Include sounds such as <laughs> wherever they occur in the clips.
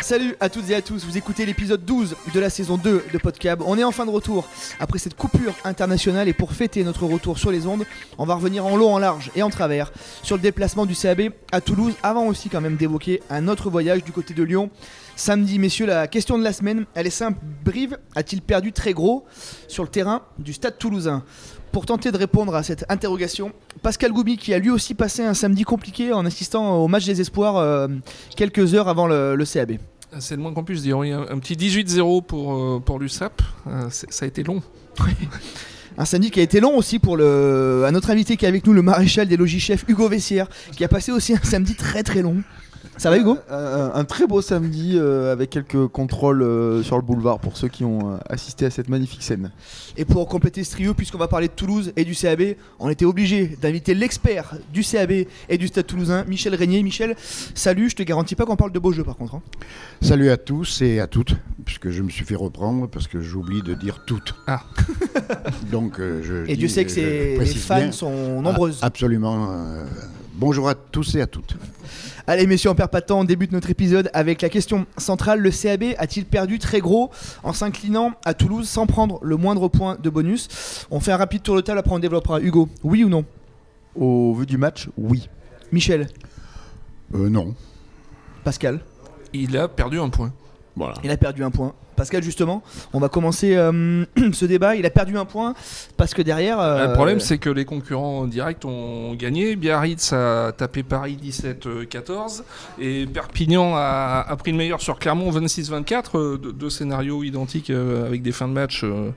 Salut à toutes et à tous, vous écoutez l'épisode 12 de la saison 2 de Podcab. On est en fin de retour après cette coupure internationale et pour fêter notre retour sur les ondes, on va revenir en long, en large et en travers sur le déplacement du CAB à Toulouse avant aussi quand même d'évoquer un autre voyage du côté de Lyon. Samedi, messieurs, la question de la semaine, elle est simple. Brive a-t-il perdu très gros sur le terrain du stade toulousain pour tenter de répondre à cette interrogation, Pascal Goubi, qui a lui aussi passé un samedi compliqué en assistant au match des espoirs euh, quelques heures avant le, le CAB. C'est le moins qu'on puisse dire. Oui, un, un petit 18-0 pour, euh, pour l'USAP. Euh, ça a été long. Un samedi qui a été long aussi pour le, à notre invité qui est avec nous, le maréchal des logis-chefs Hugo Vessière, qui a passé aussi un samedi très très long. Ça va Hugo un, un très beau samedi euh, avec quelques contrôles euh, sur le boulevard pour ceux qui ont euh, assisté à cette magnifique scène. Et pour compléter ce trio, puisqu'on va parler de Toulouse et du CAB, on était obligé d'inviter l'expert du CAB et du Stade Toulousain, Michel Régnier. Michel, salut, je te garantis pas qu'on parle de beaux jeux par contre. hein. Salut à tous et à toutes, puisque je me suis fait reprendre parce que j'oublie de dire toutes. Ah. Donc euh, je Et dis- Dieu sait que je c'est- les précise fans bien. sont nombreuses. Ah, absolument. Bonjour à tous et à toutes. Allez messieurs, on perd pas de temps, on débute notre épisode avec la question centrale. Le CAB a-t-il perdu très gros en s'inclinant à Toulouse sans prendre le moindre point de bonus? On fait un rapide tour de table, après on développera. Hugo, oui ou non? Au vu du match, oui. Michel, Euh, non. Pascal, Il a perdu un point. Voilà. il a perdu un point. Pascal, justement, on va commencer euh, <clears throat> ce débat. Il a perdu un point parce que derrière. euh, Le problème, c'est que les concurrents directs ont gagné. Biarritz a tapé Paris 17-14 et Perpignan a, a pris le meilleur sur Clermont 26-24. euh, Deux, deux scénarios identiques euh, avec des fins de match euh,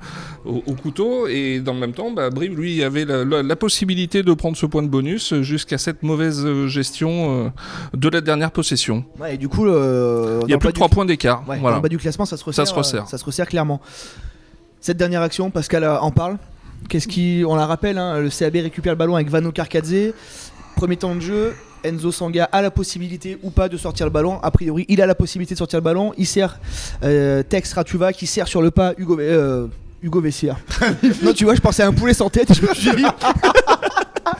au, au couteau. Et dans le même temps, bah, Brive, lui, avait la, la- la possibilité de prendre ce point de bonus jusqu'à cette mauvaise gestion euh, de la dernière possession. Ouais, et du coup, le- Il y a plus de 3 du- points d'écart. Ouais, voilà. le bas du classement, ça se resserre. se resserre. euh, ça se resserre clairement. Cette dernière action, Pascal euh, en parle. Qu'est-ce qui, on la rappelle, hein, le CAB récupère le ballon avec Vano Karkadze. Premier temps de jeu, Enzo Sanga a la possibilité ou pas de sortir le ballon. A priori, il a la possibilité de sortir le ballon. Il sert euh, Tex Ratuva qui sert sur le pas Hugo, euh, Hugo Vessière. <laughs> non, tu vois, je pensais à un poulet sans tête. Je me suis dit. <laughs>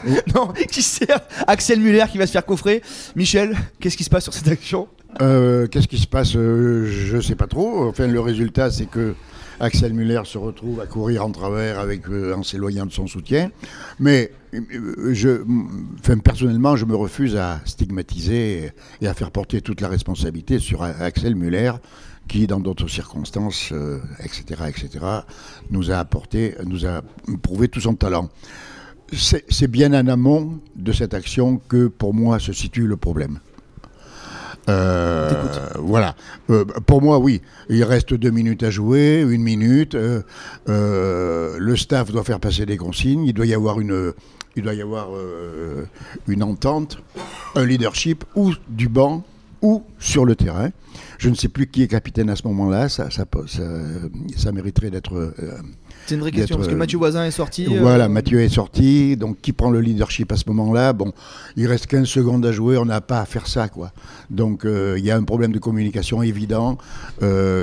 <laughs> non, qui sert Axel Muller qui va se faire coffrer. Michel, qu'est-ce qui se passe sur cette action? Euh, Qu'est-ce qui se passe? Euh, Je ne sais pas trop. Enfin, le résultat, c'est que Axel Muller se retrouve à courir en travers avec, euh, en s'éloignant de son soutien. Mais euh, je, personnellement, je me refuse à stigmatiser et à faire porter toute la responsabilité sur Axel Muller, qui, dans d'autres circonstances, etc., etc., nous a apporté, nous a prouvé tout son talent. C'est bien en amont de cette action que, pour moi, se situe le problème. Euh, voilà. Euh, pour moi, oui. Il reste deux minutes à jouer, une minute. euh, le staff doit faire passer des consignes. Il doit y avoir une, il doit y avoir une entente, un leadership ou du banc ou sur le terrain. Je ne sais plus qui est capitaine à ce moment-là. Ça, ça, ça, ça mériterait d'être. euh, C'est une vraie question parce que euh, Mathieu Voisin est sorti. euh, voilà, Mathieu est sorti, donc qui prend le leadership à ce moment-là? Bon, il reste 15 secondes à jouer, on n'a pas à faire ça, quoi. Donc euh, il y a un problème de communication évident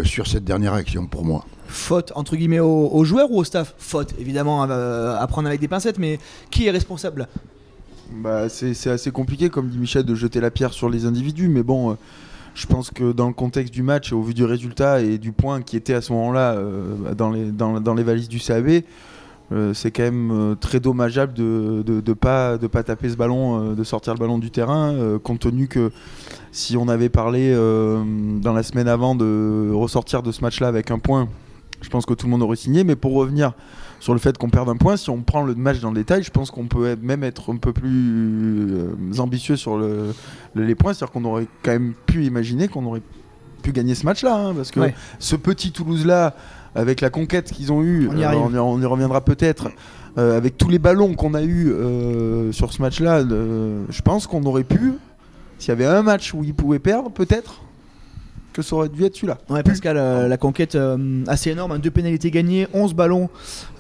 sur cette dernière action pour moi. faute entre guillemets aux, aux joueurs ou au staff? Faute, évidemment, à prendre avec des pincettes, mais qui est responsable? Bah, c'est assez compliqué, comme dit Michel, de jeter la pierre sur les individus, mais bon, euh, je pense que dans le contexte du match au vu du résultat et du point qui était à ce moment-là euh, dans, les, dans, les valises du CAB, euh, c'est quand même très dommageable de ne de, pas, de pas taper ce ballon, de sortir le ballon du terrain, compte tenu que si on avait parlé dans la semaine avant de ressortir de ce match-là avec un point, je pense que tout le monde aurait signé, mais pour revenir sur le fait qu'on perde un point. Si on prend le match dans le détail, je pense qu'on peut même être un peu plus euh, ambitieux sur le, le- les points. C'est-à-dire qu'on aurait quand même pu imaginer qu'on aurait pu gagner ce match-là. hein, parce que Ouais. ce petit Toulouse-là, avec la conquête qu'ils ont eue, On y euh, arrive. on, y, on y reviendra peut-être, euh, avec tous les ballons qu'on a eus euh, sur ce match-là, je pense qu'on aurait pu, s'il y avait un match où ils pouvaient perdre, peut-être. Que ça aurait dû être celui-là. Ouais, Pascal, euh, la conquête euh, assez énorme, hein, deux pénalités gagnées, 11 ballons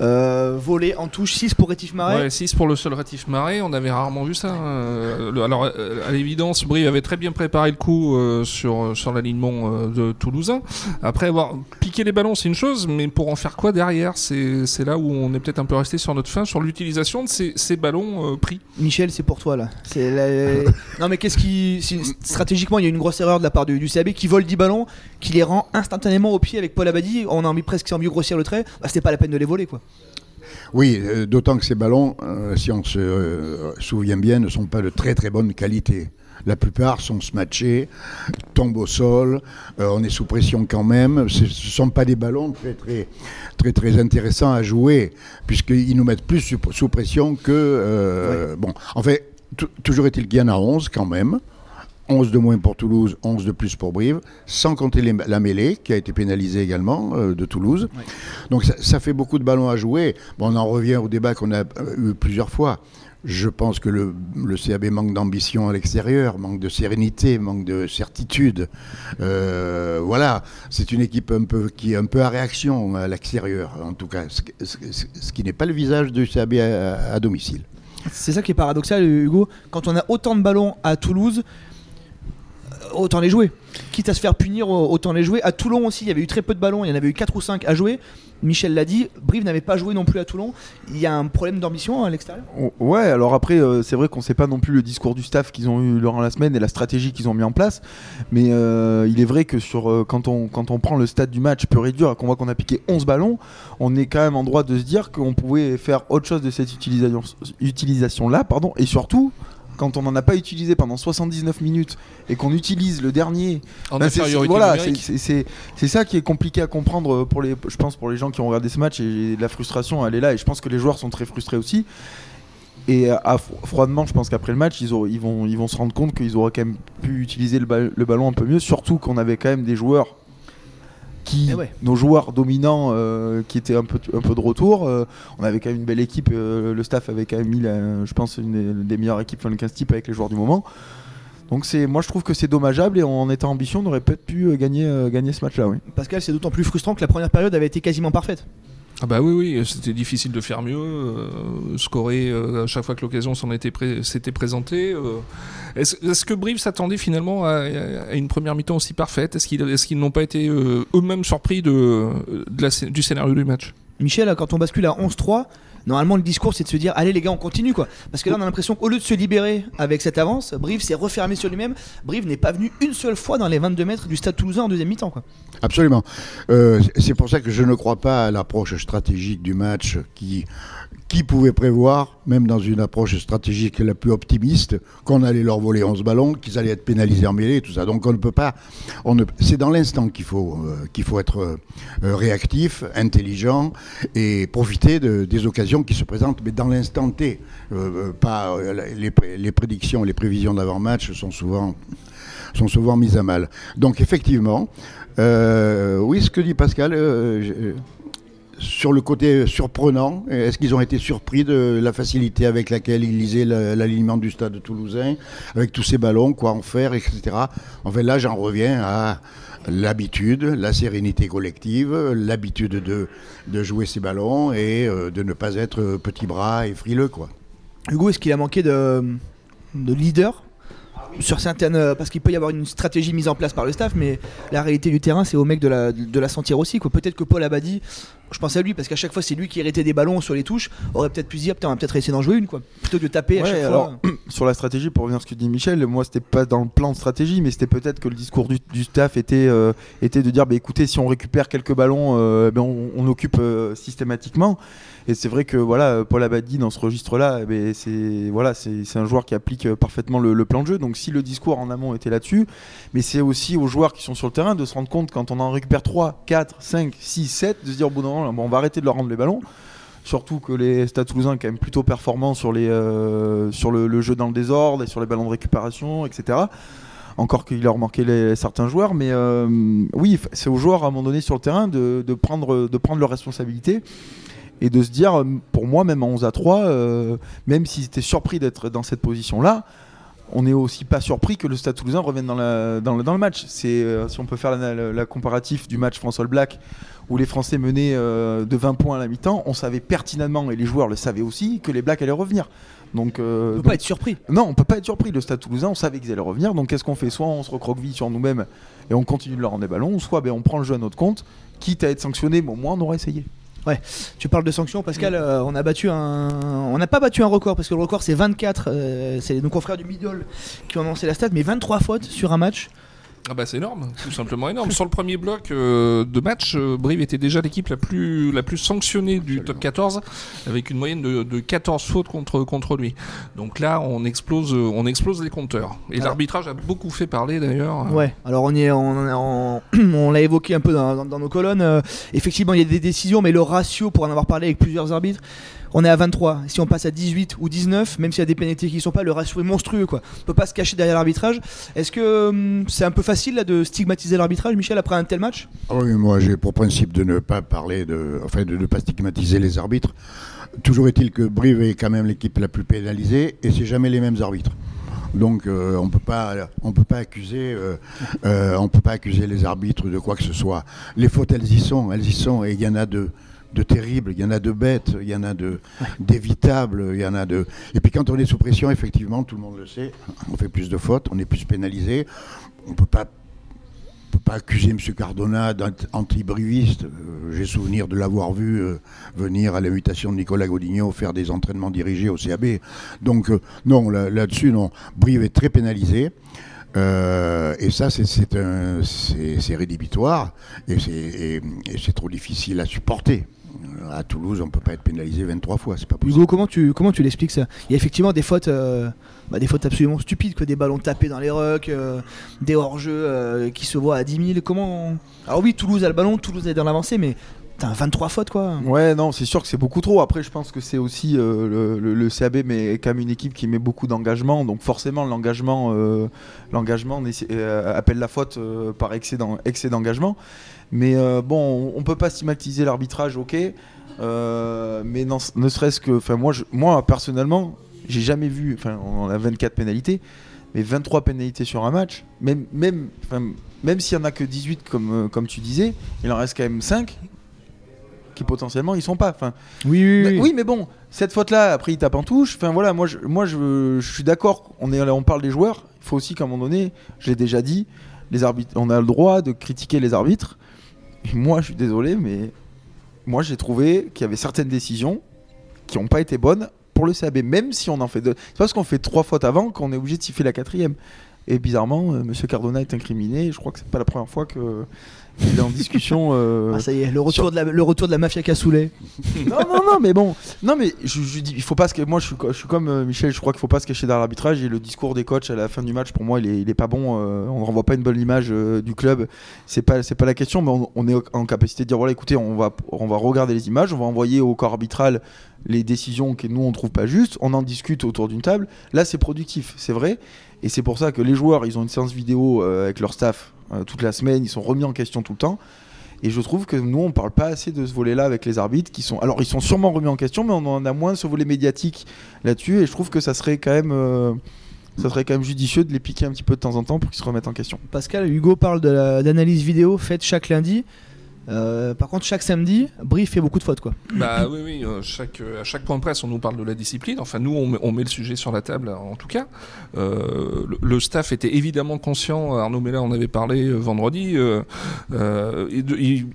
euh, volés en touche, 6 pour Rétif Marais. Ouais, 6 pour le seul Rétif Marais, on avait rarement vu ça. hein. Le- alors, euh, à l'évidence, Brive avait très bien préparé le coup euh, sur, sur l'alignement euh, de Toulousain. Après avoir piqué les ballons, c'est une chose, mais pour en faire quoi derrière? C'est c'est là où on est peut-être un peu resté sur notre fin, sur l'utilisation de ces, ces ballons euh, pris. Michel, c'est pour toi là. La- <laughs> non mais qu'est-ce qui stratégiquement il y a une grosse erreur de la part du, du CAB qui vole 10 ballons, qui les rend instantanément au pied avec Paul Abadi. On a envie presque envie de grossir le trait. Bah, c'était pas la peine de les voler quoi. Oui, euh, d'autant que ces ballons, euh, si on se euh, souvient bien, ne sont pas de très très bonne qualité. La plupart sont smatchés, tombent au sol, on est sous pression quand même. Ce ne sont pas des ballons très très très très intéressants à jouer, puisqu'ils nous mettent plus sous, sous pression que... Bon, en fait, tou- toujours est-il qu'il y en a 11 quand même. 11 de moins pour Toulouse, 11 de plus pour Brive, sans compter les- la mêlée qui a été pénalisée également euh, de Toulouse. Donc ça, ça fait beaucoup de ballons à jouer. Bon, on en revient au débat qu'on a euh, eu plusieurs fois. Je pense que le, le CAB manque d'ambition à l'extérieur, manque de sérénité, manque de certitude. Euh, voilà, c'est une équipe un peu qui est un peu à réaction à l'extérieur, en tout cas, ce, ce- ce- ce qui n'est pas le visage du CAB à- à domicile. C'est ça qui est paradoxal, Hugo. Quand on a autant de ballons à Toulouse, euh, autant les jouer. Quitte à se faire punir, autant les jouer. À Toulon aussi, il y avait eu très peu de ballons. Il y en avait eu 4 ou 5 à jouer. Michel l'a dit, Brive n'avait pas joué non plus à Toulon. Il y a un problème d'ambition à l'extérieur? O- Ouais, alors après, euh, c'est vrai qu'on sait pas non plus le discours du staff qu'ils ont eu durant la semaine et la stratégie qu'ils ont mis en place. Mais euh, il est vrai que sur, euh, quand, on, quand on prend le stade du match pur dur et qu'on voit qu'on a piqué 11 ballons, on est quand même en droit de se dire qu'on pouvait faire autre chose de cette utilisation, utilisation-là. Pardon, et surtout, quand on n'en a pas utilisé pendant 79 minutes et qu'on utilise le dernier En ben, c'est- infériorité voilà, c'est- ça qui est compliqué à comprendre pour les, je pense pour les gens qui ont regardé ce match et la frustration elle est là. Et je pense que les joueurs sont très frustrés aussi. Et à, fro- froidement, je pense qu'après le match, ils, auront- ils, vont, ils vont se rendre compte qu'ils auraient quand même pu utiliser le, ba- le ballon un peu mieux, surtout qu'on avait quand même des joueurs qui, Eh ouais. nos joueurs dominants euh, qui étaient un peu, un peu de retour. Euh, on avait quand même une belle équipe, euh, le staff avait quand même mis, la- je pense, une des, des meilleures équipes le 15 type avec les joueurs du moment. Donc c'est, moi je trouve que c'est dommageable et en étant ambitieux, on aurait peut-être pu gagner, gagner ce match-là. Oui. Pascal, c'est d'autant plus frustrant que la première période avait été quasiment parfaite. Ah bah oui, oui, c'était difficile de faire mieux, euh, scorer euh, à chaque fois que l'occasion s'en était s'était présentée. euh. Est-ce que Brive s'attendait finalement à, une première mi-temps aussi parfaite? Est-ce qu'ils qu'ils n'ont pas été eux-mêmes surpris de, de la du scénario du match? Michel, quand on bascule à 11-3, normalement le discours c'est de se dire allez les gars on continue quoi. Parce que là on a l'impression qu'au lieu de se libérer avec cette avance, Brive s'est refermé sur lui-même. Brive n'est pas venu une seule fois dans les 22 mètres du stade toulousain en deuxième mi-temps quoi. Absolument. Euh, c'est pour ça que je ne crois pas à l'approche stratégique du match qui, qui pouvait prévoir, même dans une approche stratégique la plus optimiste, qu'on allait leur voler 11 ballons, qu'ils allaient être pénalisés en mêlée, tout ça. Donc on ne peut pas. C'est dans l'instant qu'il faut, euh, qu'il faut être euh, réactif, intelligent et profiter de- des occasions qui se présentent, mais dans l'instant T. Euh, pas, les, les prédictions, les prévisions d'avant-match sont souvent sont souvent mises à mal. Donc effectivement, oui, ce que dit Pascal, sur le côté surprenant, est-ce qu'ils ont été surpris de la facilité avec laquelle ils lisaient l'alignement du stade toulousain, avec tous ces ballons, quoi en faire, etc. En fait, là, j'en reviens à l'habitude, la sérénité collective, l'habitude de, de jouer ces ballons et euh, de ne pas être petit bras et frileux, quoi. Hugo, est-ce qu'il a manqué de, de leader sur certaines parce qu'il peut y avoir une stratégie mise en place par le staff mais la réalité du terrain c'est au mec de la, de la sentir aussi peut-être que Paul Abadi je pense à lui parce qu'à chaque fois c'est lui qui héritait des ballons sur les touches aurait peut-être pu se dire putain on va peut-être essayer d'en jouer une quoi plutôt que de taper à chaque alors, fois <clears throat> sur la stratégie, pour revenir à ce que dit Michel, moi c'était pas dans le plan de stratégie, mais c'était peut-être que le discours du, du staff était, euh, était de dire bah, écoutez, si on récupère quelques ballons, euh, ben, on, on occupe euh, systématiquement. Et c'est vrai que voilà, Paul Abadi dans ce registre-là, eh ben, c'est voilà, c'est un joueur qui applique parfaitement le, le plan de jeu. Donc si le discours en amont était là-dessus, mais c'est aussi aux joueurs qui sont sur le terrain de se rendre compte quand on en récupère 3, 4, 5, 6, 7, de se dire au bout d'un on va arrêter de leur rendre les ballons. Surtout que les Stades Toulousains sont quand même plutôt performants sur, euh, le, jeu dans le désordre et sur les ballons de récupération, etc. Encore qu'il leur manquait certains joueurs, mais euh, oui, c'est aux joueurs à un moment donné sur le terrain de, prendre, de prendre leurs responsabilités et de se dire, euh, pour moi, même en 11 à 3, euh, même s'ils étaient surpris d'être dans cette position-là, on n'est aussi pas surpris que le Stade Toulousain revienne dans, le, match. Si on peut faire la, la- la comparatif du match All Black où les Français menaient euh, de 20 points à la mi-temps, on savait pertinemment et les joueurs le savaient aussi que les Blacks allaient revenir. Donc, euh, On peut donc- pas être surpris. non, on peut pas être surpris. Le Stade Toulousain, on savait qu'ils allaient revenir. Donc qu'est-ce qu'on fait? Soit on se recroqueville sur nous-mêmes et on continue de leur rendre des ballons, soit ben, on prend le jeu à notre compte, quitte à être sanctionné, mais au moins on aura essayé. Tu parles de sanctions, Pascal. euh, on a battu un, on n'a pas battu un record parce que le record c'est 24. euh, c'est nos confrères du Middle qui ont lancé la stat, mais 23 fautes sur un match. Ah bah c'est énorme, tout simplement énorme. Sur le premier bloc euh, de match, euh, Brive était déjà l'équipe la plus, la plus sanctionnée du top 14, avec une moyenne de, de 14 fautes contre, contre lui. Donc là, on explose, euh, on explose les compteurs. Et l'arbitrage a beaucoup fait parler d'ailleurs. Ouais. Alors on y est, on, on- on l'a évoqué un peu dans, dans- dans nos colonnes. euh, effectivement, il y a des décisions, mais le ratio pour en avoir parlé avec plusieurs arbitres. On est à 23. Si on passe à 18 ou 19, même s'il y a des pénalités qui sont pas, le ratio est monstrueux. Quoi. On peut pas se cacher derrière l'arbitrage. Est-ce que hum, c'est un peu facile là, de stigmatiser l'arbitrage, Michel, après un tel match? Ah Oui, moi j'ai pour principe de ne pas parler de, enfin de ne pas stigmatiser les arbitres. Toujours est-il que Brive est quand même l'équipe la plus pénalisée et c'est jamais les mêmes arbitres. Donc euh, on peut pas, on peut pas accuser, euh, euh, on peut pas accuser les arbitres de quoi que ce soit. Les fautes elles y sont, elles y sont et il y en a de de terribles, il y en a de bêtes, il y en a de d'évitables, il y en a de. Et puis quand on est sous pression, effectivement, tout le monde le sait, on fait plus de fautes, on est plus pénalisé. On peut pas peut pas accuser M. Cardona d'être anti-briviste. Euh, J'ai souvenir de l'avoir vu euh, venir à l'invitation de Nicolas Godinho faire des entraînements dirigés au CAB. Donc euh, non, là- là-dessus, non. Brive est très pénalisé. Et ça, c'est- rédhibitoire et c'est trop difficile à supporter. À Toulouse, on peut pas être pénalisé 23 fois, c'est pas possible. Hugo, comment tu, comment tu l'expliques ça? Il y a effectivement des fautes, euh, bah, des fautes absolument stupides, que des ballons tapés dans les rucks, euh, des hors-jeux euh, qui se voient à 10 000. Comment Alors oui, Toulouse a le ballon, Toulouse est dans l'avancée, mais t'as 23 fautes quoi. Ouais, non, c'est sûr que c'est beaucoup trop. Après, je pense que c'est aussi euh, le, CAB, mais même une équipe qui met beaucoup d'engagement. Donc forcément, l'engagement, euh, euh, appelle la faute par excès d'en- excès d'engagement. Mais bon, on, on peut pas stigmatiser l'arbitrage, ok. Mais non- ne serait-ce que, enfin moi, moi personnellement, j'ai jamais vu. Enfin, on a 24 pénalités, mais 23 pénalités sur un match. Même, même, même s'il y en a que 18 comme, comme tu disais, il en reste quand même 5 qui potentiellement ils sont pas. Enfin, Oui, oui, mais- oui, mais bon, cette faute-là, après il tape en touche. Enfin voilà, moi je, moi je, je suis d'accord. On est, on parle des joueurs. Il faut aussi qu'à un moment donné, je l'ai déjà dit, les arbitres, on a le droit de critiquer les arbitres. Et moi, je suis désolé, mais moi j'ai trouvé qu'il y avait certaines décisions qui n'ont pas été bonnes pour le CAB, même si on en fait deux. C'est parce qu'on fait trois fautes avant qu'on est obligé de siffler la quatrième. Et bizarrement, euh, Monsieur Cardona est incriminé. Je crois que c'est pas la première fois que il est en discussion. euh, Ah, ça y est, le retour, de la, le retour de la mafia cassoulet. <laughs> non, non, non, mais bon. Non, mais je, je dis, il faut pas se. Moi, je suis, co- je suis comme euh, Michel, je crois qu'il faut pas se cacher derrière l'arbitrage. Et le discours des coachs à la fin du match, pour moi, il est, il est pas bon. euh, on ne renvoie pas une bonne image du club. C'est pas, c'est pas la question, mais on, on est en capacité de dire voilà, écoutez, on va, on va regarder les images, on va envoyer au corps arbitral les décisions que nous on trouve pas justes, on en discute autour d'une table. Là, c'est productif, c'est vrai. Et c'est pour ça que les joueurs, ils ont une séance vidéo euh, avec leur staff euh, toute la semaine, ils sont remis en question tout le temps. Et je trouve que nous, on parle pas assez de ce volet-là avec les arbitres qui sont. Alors, ils sont sûrement remis en question, mais on en a moins ce volet médiatique là-dessus. Et je trouve que ça serait quand même. euh, ça serait quand même judicieux de les piquer un petit peu de temps en temps pour qu'ils se remettent en question. Pascal, Hugo parle de la- d'analyse vidéo faite chaque lundi. Euh, par contre, chaque samedi, Brief fait beaucoup de fautes quoi. Bah oui, oui, euh, euh, à chaque point de presse, on nous parle de la discipline. Enfin, nous, on met, le sujet sur la table, en tout cas. Le, staff était évidemment conscient. Arnaud Mella en avait parlé vendredi. de-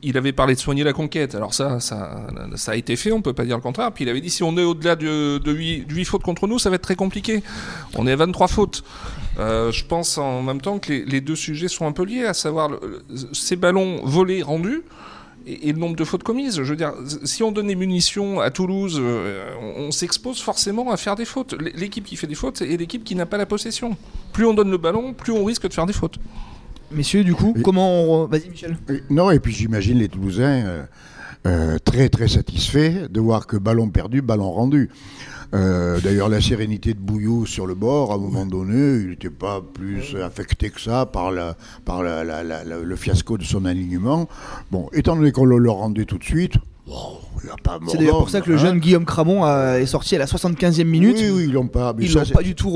il, avait parlé de soigner la conquête. Alors ça, ça, a été fait, on peut pas dire le contraire. Puis il avait dit, si on est au-delà de, de 8, fautes contre nous, ça va être très compliqué. On est à 23 fautes. Euh, je pense en même temps que les, les deux sujets sont un peu liés, à savoir le- ces ballons volés rendus et, et le nombre de fautes commises. Je veux dire, si on donne des munitions à Toulouse, euh, on, on s'expose forcément à faire des fautes. L'équipe qui fait des fautes est l'équipe qui n'a pas la possession. Plus on donne le ballon, plus on risque de faire des fautes. Messieurs, du coup, comment on... Vas-y, Michel. Et- Non, et puis j'imagine les Toulousains euh, euh, très très satisfaits de voir que ballon perdu, ballon rendu. Euh, D'ailleurs, la sérénité de Bouillou sur le bord, à un moment donné, il n'était pas plus affecté que ça par, la, par la- la- le fiasco de son alignement. Bon, étant donné qu'on le rendait tout de suite, C'est d'ailleurs pour ça que le hein. jeune Guillaume Cramon a- est sorti à la 75e minute. Oui, oui, ils l'ont pas. Ils ça, du tout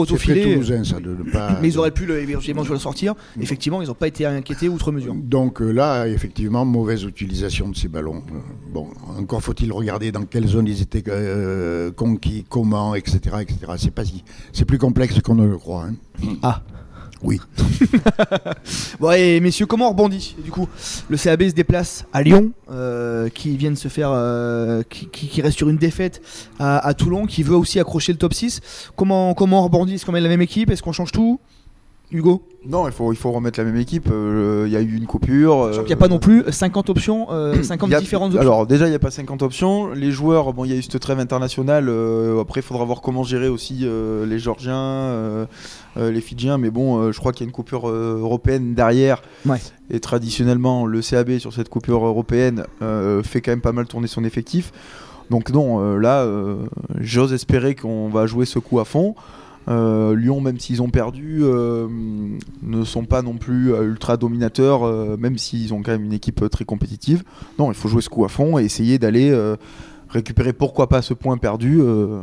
ça, de pas. Mais ils auraient pu le, éventuellement le sortir. Effectivement, ils n'ont pas été inquiétés outre mesure. Donc euh, là, effectivement, mauvaise utilisation de ces ballons. Euh, bon, encore faut-il regarder dans quelle zone ils étaient euh, conquis, comment, etc., etc. C'est pas si, c'est plus complexe qu'on ne le croit. hein. Ah. Oui. <laughs> Bon, et messieurs, comment on rebondit Du coup, le CAB se déplace à Lyon, euh, qui vient de se faire. euh, qui, reste sur une défaite à, à Toulon, qui veut aussi accrocher le top 6. Comment, comment on rebondit? Est-ce qu'on met la même équipe? Est-ce qu'on change tout? Hugo Non, il faut, il faut remettre la même équipe. euh, Il y a eu une coupure. Il n'y a pas non plus 50 options, euh, 50 <clears throat> Il y a- différentes options. Alors déjà, il n'y a pas 50 options. Les joueurs, bon, il y a eu cette trêve internationale. euh, après, il faudra voir comment gérer aussi euh, les Georgiens, euh, euh, les Fidjiens. Mais bon, euh, je crois qu'il y a une coupure euh, européenne derrière. Ouais. Et traditionnellement, le CAB sur cette coupure européenne euh, fait quand même pas mal tourner son effectif. Donc non, euh, là, euh, j'ose espérer qu'on va jouer ce coup à fond. Euh, Lyon, même s'ils ont perdu, euh, ne sont pas non plus euh, ultra dominateurs, euh, même s'ils ont quand même une équipe très compétitive. Non, il faut jouer ce coup à fond et essayer d'aller euh, récupérer pourquoi pas ce point perdu euh,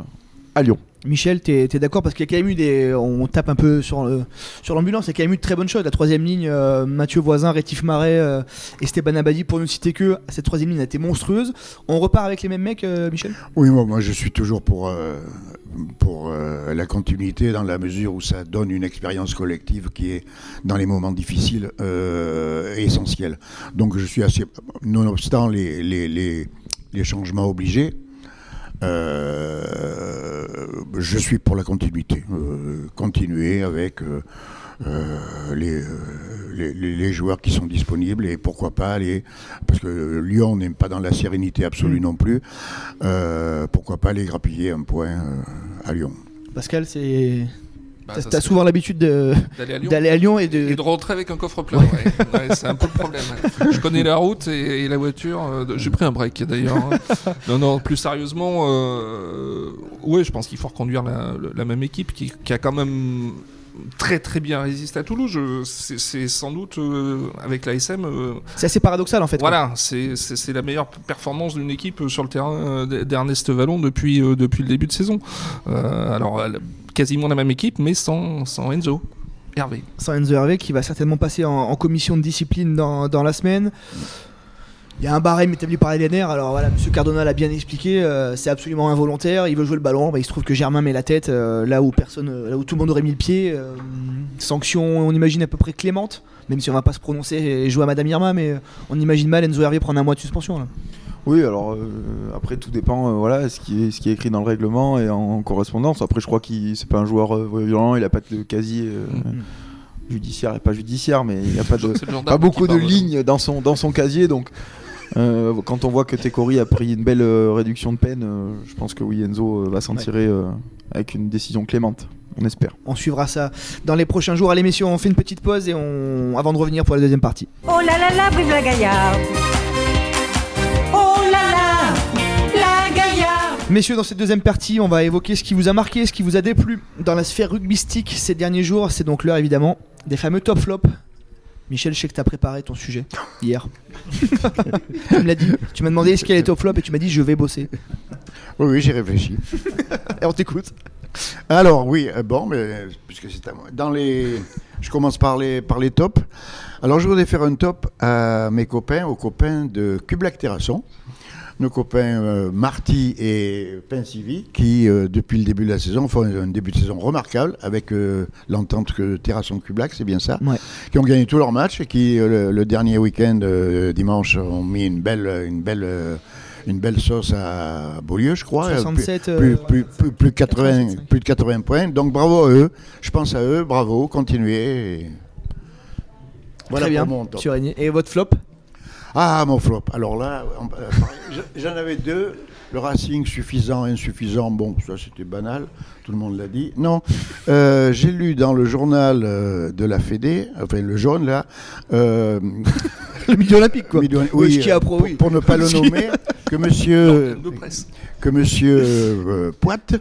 à Lyon. Michel, t'es es, d'accord? Parce qu'il y a quand même eu des. On tape un peu sur le- sur l'ambulance, il y a quand même eu de très bonnes choses. La troisième ligne, euh, Mathieu Voisin, Rétif Marais euh, et Stéban Abadi, pour ne citer que, cette troisième ligne a été monstrueuse. On repart avec les mêmes mecs, euh, Michel? Oui, moi, moi, je suis toujours pour, euh, pour euh, la continuité dans la mesure où ça donne une expérience collective qui est, dans les moments difficiles, euh, essentielle. Donc je suis assez, nonobstant les, les, les, changements obligés, euh, je suis pour la continuité. Continuer avec les, euh, les, joueurs qui sont disponibles et pourquoi pas aller, parce que Lyon n'est pas dans la sérénité absolue non plus, euh, pourquoi pas aller grappiller un point euh, à Lyon. Pascal, c'est. Bah, T'as souvent l'habitude de- d'aller à Lyon. d'aller à Lyon et de. Et de rentrer avec un coffre plein, ouais. Ouais, c'est un peu le problème. Je connais la route et, et la voiture. euh, J'ai pris un break d'ailleurs. hein. Non, non, plus sérieusement, euh, ouais, je pense qu'il faut reconduire la, la même équipe qui, qui a quand même très très bien résisté à Toulouse. C'est sans doute euh, avec l'ASM. euh, C'est assez paradoxal en fait. voilà, c'est la meilleure performance d'une équipe euh, sur le terrain d'Ernest Vallon depuis, euh, depuis le début de saison. Alors, quasiment la même équipe, mais sans, sans Enzo. Hervé. Sans Enzo Hervé qui va certainement passer en, en commission de discipline dans, dans la semaine. Il y a un barème établi par LNR, alors voilà, M. Cardona l'a bien expliqué, euh, c'est absolument involontaire, il veut jouer le ballon, bah, il se trouve que Germain met la tête euh, là, où personne, euh, là où tout le monde aurait mis le pied. euh, sanction, on imagine à peu près clémente, même si on va pas se prononcer et jouer à Madame Irma, mais euh, on imagine mal Enzo Hervé prendre un mois de suspension. Là. Oui, alors euh, après tout dépend, euh, voilà, ce qui est ce qui est écrit dans le règlement et en, correspondance. Après, je crois qu'il c'est pas un joueur euh, violent, il a pas de casier euh, judiciaire, et pas judiciaire, mais il y a pas de <laughs> pas beaucoup de lignes dans son dans son casier, donc. Euh, quand on voit que Tekori a pris une belle euh, réduction de peine, euh, je pense que oui, Enzo euh, va s'en Ouais. tirer euh, avec une décision clémente. On espère. On suivra ça dans les prochains jours. Allez messieurs, on fait une petite pause et on... avant de revenir pour la deuxième partie. Oh là là là, vive la Gaillarde Oh là là, la Gaillarde Messieurs, dans cette deuxième partie, on va évoquer ce qui vous a marqué, ce qui vous a déplu dans la sphère rugbystique ces derniers jours. C'est donc l'heure évidemment des fameux top flops. Michel, je sais que tu as préparé ton sujet hier. <laughs> tu me l'as dit. Tu m'as demandé ce qu'il y a les top flops et tu m'as dit je vais bosser. Oui, oui, j'ai réfléchi. <laughs> Et on t'écoute. Alors oui, euh, bon, mais puisque c'est à moi. Dans les, je commence par les par les tops. Alors je voudrais faire un top à mes copains, aux copains de Cublac Terrasson, nos copains euh, Marty et Pensivi, qui euh, depuis le début de la saison font un début de saison remarquable avec euh, l'entente que Terrasson Cublac, c'est bien ça, Ouais. qui ont gagné tous leurs matchs et qui le, le dernier week-end dimanche ont mis une belle une belle une belle sauce à Beaulieu, je crois. euh, 67. euh, plus, plus, plus, plus de 80, 85. plus de 80 points. Donc bravo à eux. Je pense à eux. Bravo. Continuez. et Voilà Très bien. pour mon top. Et votre flop? Ah, mon flop. Alors là, j'en avais deux. Le Racing suffisant, insuffisant. Bon, ça c'était banal. Tout le monde l'a dit. Non. Euh, J'ai lu dans le journal euh, de la Fédé, enfin le jaune là, euh, <laughs> Le milieu olympique quoi. Oui, pro, pour, oui. pour ne pas le nommer, que monsieur, <laughs> que monsieur euh, Poite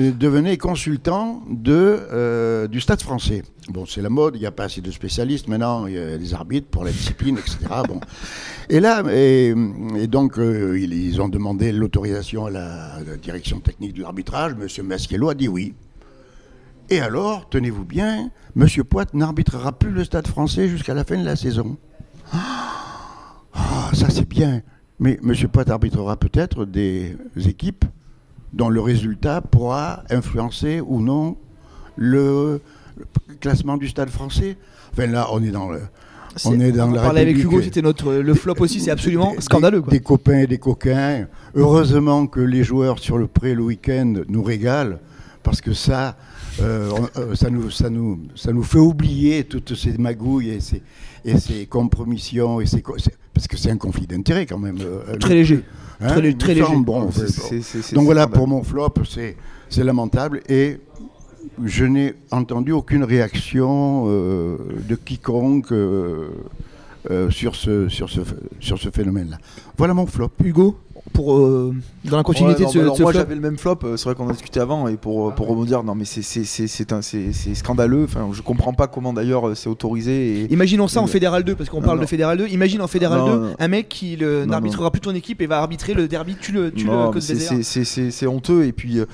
devenait consultant de, euh, du Stade français. Bon, c'est la mode, il n'y a pas assez de spécialistes maintenant, il y a des arbitres pour la discipline, etc. Bon. <laughs> Et là, et, et donc, euh, ils, ils ont demandé l'autorisation à la, la direction technique de l'arbitrage. Monsieur Maschiello a dit oui. Et alors, tenez-vous bien, Monsieur Poit n'arbitrera plus le Stade français jusqu'à la fin de la saison. Ah, ça c'est bien. Mais Monsieur Poit arbitrera peut-être des équipes dont le résultat pourra influencer ou non le, le classement du Stade français. Enfin là, on est dans le. On est dans on la parlait avec. Hugo, c'était notre le flop aussi, c'est absolument Des- scandaleux. Des, Quoi. des copains et des coquins. Heureusement que les joueurs sur le pré le week-end nous régalent, parce que ça, euh, euh, ça, nous, ça, nous, ça nous fait oublier toutes ces magouilles et ces, et ces compromissions. Et ces, parce que c'est un conflit d'intérêts quand même. euh, Très le- léger. hein, très léger. donc voilà, pour mon flop, c'est c'est lamentable. Et je n'ai entendu aucune réaction euh, de quiconque euh, euh, sur ce, sur ce, sur ce phénomène-là. Voilà mon flop. Hugo, pour euh, dans la continuité Ouais, non, de ce, de alors ce moi flop. j'avais le même flop, euh, c'est vrai qu'on a discuté avant et pour, pour rebondir, non mais c'est- scandaleux, enfin je comprends pas comment d'ailleurs euh, c'est autorisé et Imaginons ça en. Fédéral 2, parce qu'on parle non. de Fédéral 2. Imagine en Fédéral Non, 2, non. un mec qui n'arbitrera plus ton équipe et va arbitrer le derby, tu le, tu c'est- honteux et puis euh,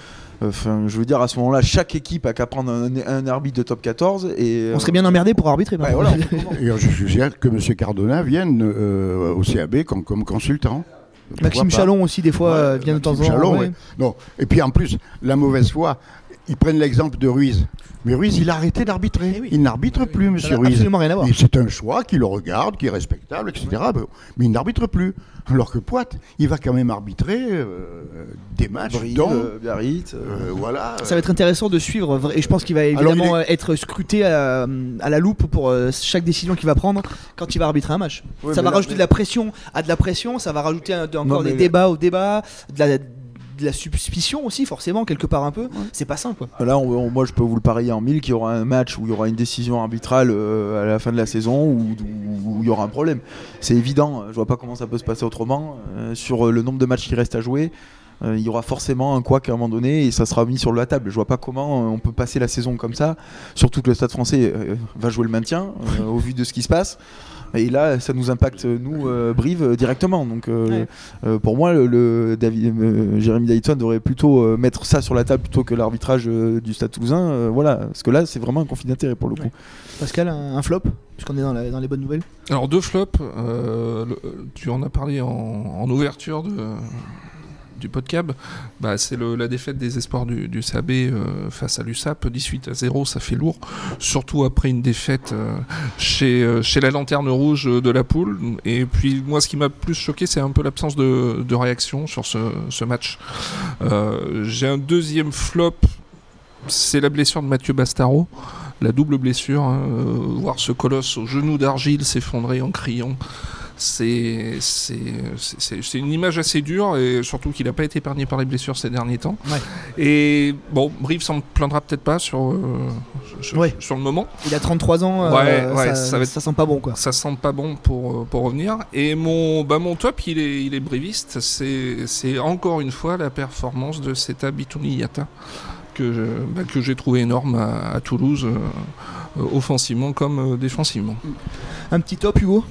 enfin je veux dire à ce moment-là chaque équipe a qu'à prendre un, un arbitre de top 14 et On serait bien emmerdé pour arbitrer. Ouais, voilà. Et je suggère que M. Cardona vienne euh, au CAB comme, comme consultant. Maxime Chalon aussi, des fois, euh, vient de temps en temps. Chalon, ouais. ouais. Non. Et puis en plus, la mauvaise foi, ils prennent l'exemple de Ruiz. Mais Ruiz, il a arrêté d'arbitrer. Eh oui. Il n'arbitre plus, Ça monsieur n'a Ruiz. absolument rien à voir. Et c'est un choix qui le regarde, qui est respectable, etc. Mais il n'arbitre plus. Alors que Poit, il va quand même arbitrer euh, des matchs. Brive, dont, euh, Biarritz, euh, euh, voilà. Ça va être intéressant de suivre et je pense qu'il va évidemment être scruté à, à la loupe pour chaque décision qu'il va prendre quand il va arbitrer un match. Ouais, ça va là- rajouter de la pression à de la pression, ça va rajouter encore Non, des là- débats au débat, de la, de la suspicion aussi forcément quelque part un peu. C'est pas simple quoi. Là, on- on- moi, je peux vous le parier en mille qu'il y aura un match où il y aura une décision arbitrale euh, à la fin de la saison où, où- où il y aura un problème. C'est évident. Je vois pas comment ça peut se passer autrement. Euh, sur euh, le nombre de matchs qui restent à jouer, euh, il y aura forcément un couac à un moment donné et ça sera mis sur la table. Je vois pas comment on peut passer la saison comme ça. Surtout que le Stade Français euh, va jouer le maintien euh, <laughs> au vu de ce qui se passe. Et là, ça nous impacte nous, euh, Brive, euh, directement. Donc, euh, Ouais. euh, pour moi, le, le David, euh, Jérémy Dayton devrait plutôt euh, mettre ça sur la table plutôt que l'arbitrage euh, du Stade Toulousain. euh, voilà, parce que là, c'est vraiment un conflit d'intérêt pour le coup. Ouais. Pascal, un, un flop puisqu'on est dans, la- dans les bonnes nouvelles? Alors deux flops, euh, le- tu en as parlé en, en ouverture de, du podcast, bah, c'est la défaite des espoirs du, du SAB euh, face à l'USAP, 18 à 0, ça fait lourd, surtout après une défaite euh, chez, euh, chez la lanterne rouge de la poule. Et puis moi ce qui m'a plus choqué c'est un peu l'absence de, réaction sur ce, match. Euh, J'ai un deuxième flop, c'est la blessure de Mathieu Bastaro la double blessure, hein, voir ce colosse au genou d'argile s'effondrer en criant, c'est une image assez dure et surtout qu'il n'a pas été épargné par les blessures ces derniers temps. Ouais. Et bon, Brive s'en plaindra peut-être pas sur, euh, sur, Ouais. sur le moment. Il a 33 ans, euh, Ouais, ça, ça va être- ça sent pas bon quoi. Ça sent pas bon pour, euh, pour revenir. Et mon, bah mon top, il est, il est briviste. C'est encore une fois la performance de Seta Bitouni Yata que, bah, que j'ai trouvé énorme à, à Toulouse, euh, offensivement comme défensivement. Un petit top Hugo?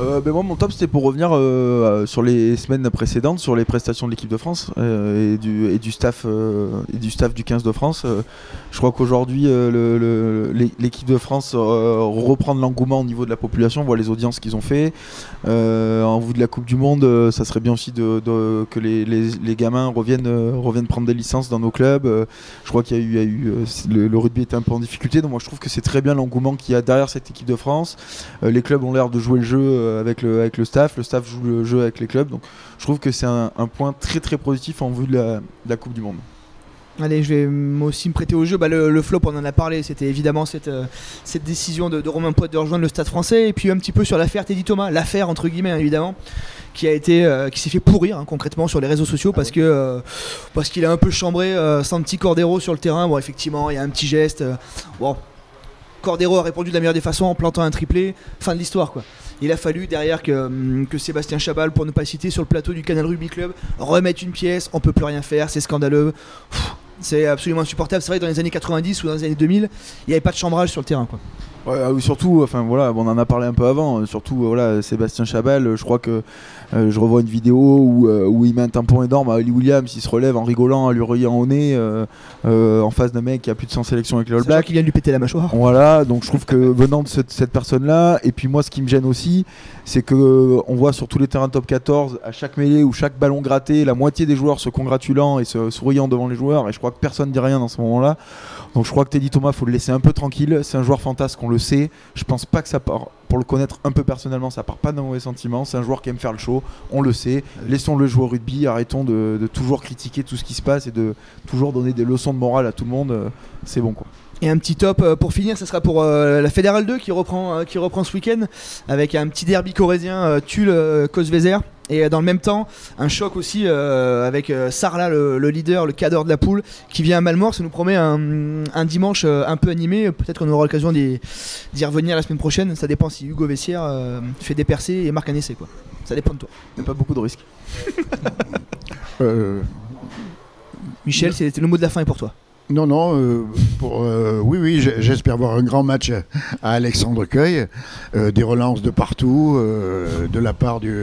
Euh, ben moi, mon top, c'était pour revenir euh, sur les semaines précédentes, sur les prestations de l'équipe de France euh, et, du, et, du staff, et du staff du 15 de France. Je crois qu'aujourd'hui, l'équipe de France reprend l'engouement au niveau de la population, on voit les audiences qu'ils ont fait. En vue de la Coupe du Monde, ça serait bien aussi que les, les- gamins reviennent, reviennent prendre des licences dans nos clubs. Je crois qu'il y a eu, le, le rugby était un peu en difficulté, donc moi je trouve que c'est très bien l'engouement qu'il y a derrière cette équipe de France. Les clubs ont l'air de jouer le jeu avec le, avec le staff, le staff joue le jeu avec les clubs, donc je trouve que c'est un, un point très très positif en vue de la, de la Coupe du Monde. Allez, je vais moi aussi me prêter au jeu. Bah, le, le flop, on en a parlé, c'était évidemment cette, euh, cette décision de, de Romain Poit de rejoindre le Stade français. Et puis un petit peu sur l'affaire Teddy Thomas, l'affaire entre guillemets hein, évidemment, qui a été, euh, qui s'est fait pourrir hein, concrètement sur les réseaux sociaux parce que euh, parce qu'il a un peu chambré euh, Santi Cordero sur le terrain. Bon, effectivement, il y a un petit geste. euh, bon, Cordero a répondu de la meilleure des façons en plantant un triplé. Fin de l'histoire quoi. Il a fallu derrière que, hum, que Sébastien Chabal, pour ne pas citer, sur le plateau du Canal Rugby Club, remette une pièce. On peut plus rien faire, c'est scandaleux. C'est absolument insupportable. C'est vrai que dans les années 90 ou dans les années 2000, il n'y avait pas de chambrage sur le terrain. Quoi. Ah surtout, enfin voilà, on en a parlé un peu avant. Surtout, euh, voilà, Sébastien Chabal, euh, je crois que euh, je revois une vidéo où, euh, où il met un tampon énorme à Ali Williams, il se relève en rigolant, en lui riant au nez, euh, en face d'un mec qui a plus de 100 sélections avec les All Blacks. qu'il vient de lui péter la mâchoire. Voilà, donc je trouve que <laughs> venant de cette, cette personne-là, et puis moi ce qui me gêne aussi, c'est que on voit sur tous les terrains top 14, à chaque mêlée ou chaque ballon gratté, la moitié des joueurs se congratulant et se souriant devant les joueurs, et je crois que personne ne dit rien dans ce moment-là. Donc je crois que Teddy Thomas, faut le laisser un peu tranquille. C'est un joueur fantasque, on le sait. Je pense pas que ça part, pour le connaître un peu personnellement, ça part pas d'un mauvais sentiment. C'est un joueur qui aime faire le show, on le sait. Laissons-le jouer au rugby, arrêtons de, de toujours critiquer tout ce qui se passe et de toujours donner des leçons de morale à tout le monde. Euh, C'est bon quoi. Et un petit top euh, pour finir, ce sera pour euh, la Fédérale 2 qui reprend, euh, qui reprend ce week-end avec un petit derby corésien Tulle-Cosvezer. Et dans le même temps, un choc aussi euh, avec euh, Sarla, le, le leader, le cadre de la poule, qui vient à Malmort. Ça nous promet un, un dimanche euh, un peu animé. Peut-être qu'on aura l'occasion d'y d'y revenir la semaine prochaine. Ça dépend si Hugo Vessière fait des percées et marque un essai. Quoi. Ça dépend de toi. Il n'y a pas beaucoup de risques. <laughs> Euh, Michel, c'était le mot de la fin et pour toi. Non, non, euh, pour, euh, oui, oui, j'espère voir un grand match à Alexandre Cueil, euh, des relances de partout, de la part du,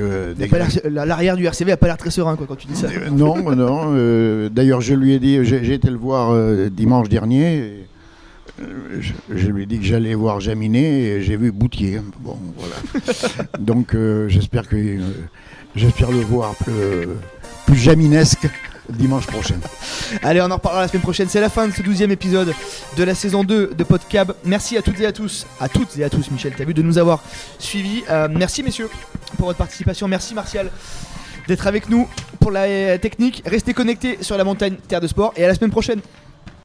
L'arrière du RCV a pas l'air très serein quoi, quand tu dis ça. Non, non. D'ailleurs, je lui ai dit, j'ai été le voir dimanche dernier. et, je, je lui ai dit que j'allais voir Jaminet et j'ai vu Boutier. Bon, voilà. <laughs> Donc, j'espère que j'espère le voir plus, plus jaminesque dimanche prochain. Allez, on en reparlera la semaine prochaine. C'est la fin de ce 12 épisode de la saison 2 de Podcab. Merci à toutes et à tous, à toutes et à tous, Michel, t'as vu, de nous avoir suivis. Euh, merci, messieurs, pour votre participation. Merci, Martial, d'être avec nous pour la euh, technique. Restez connectés sur la montagne Terre de Sport et à la semaine prochaine.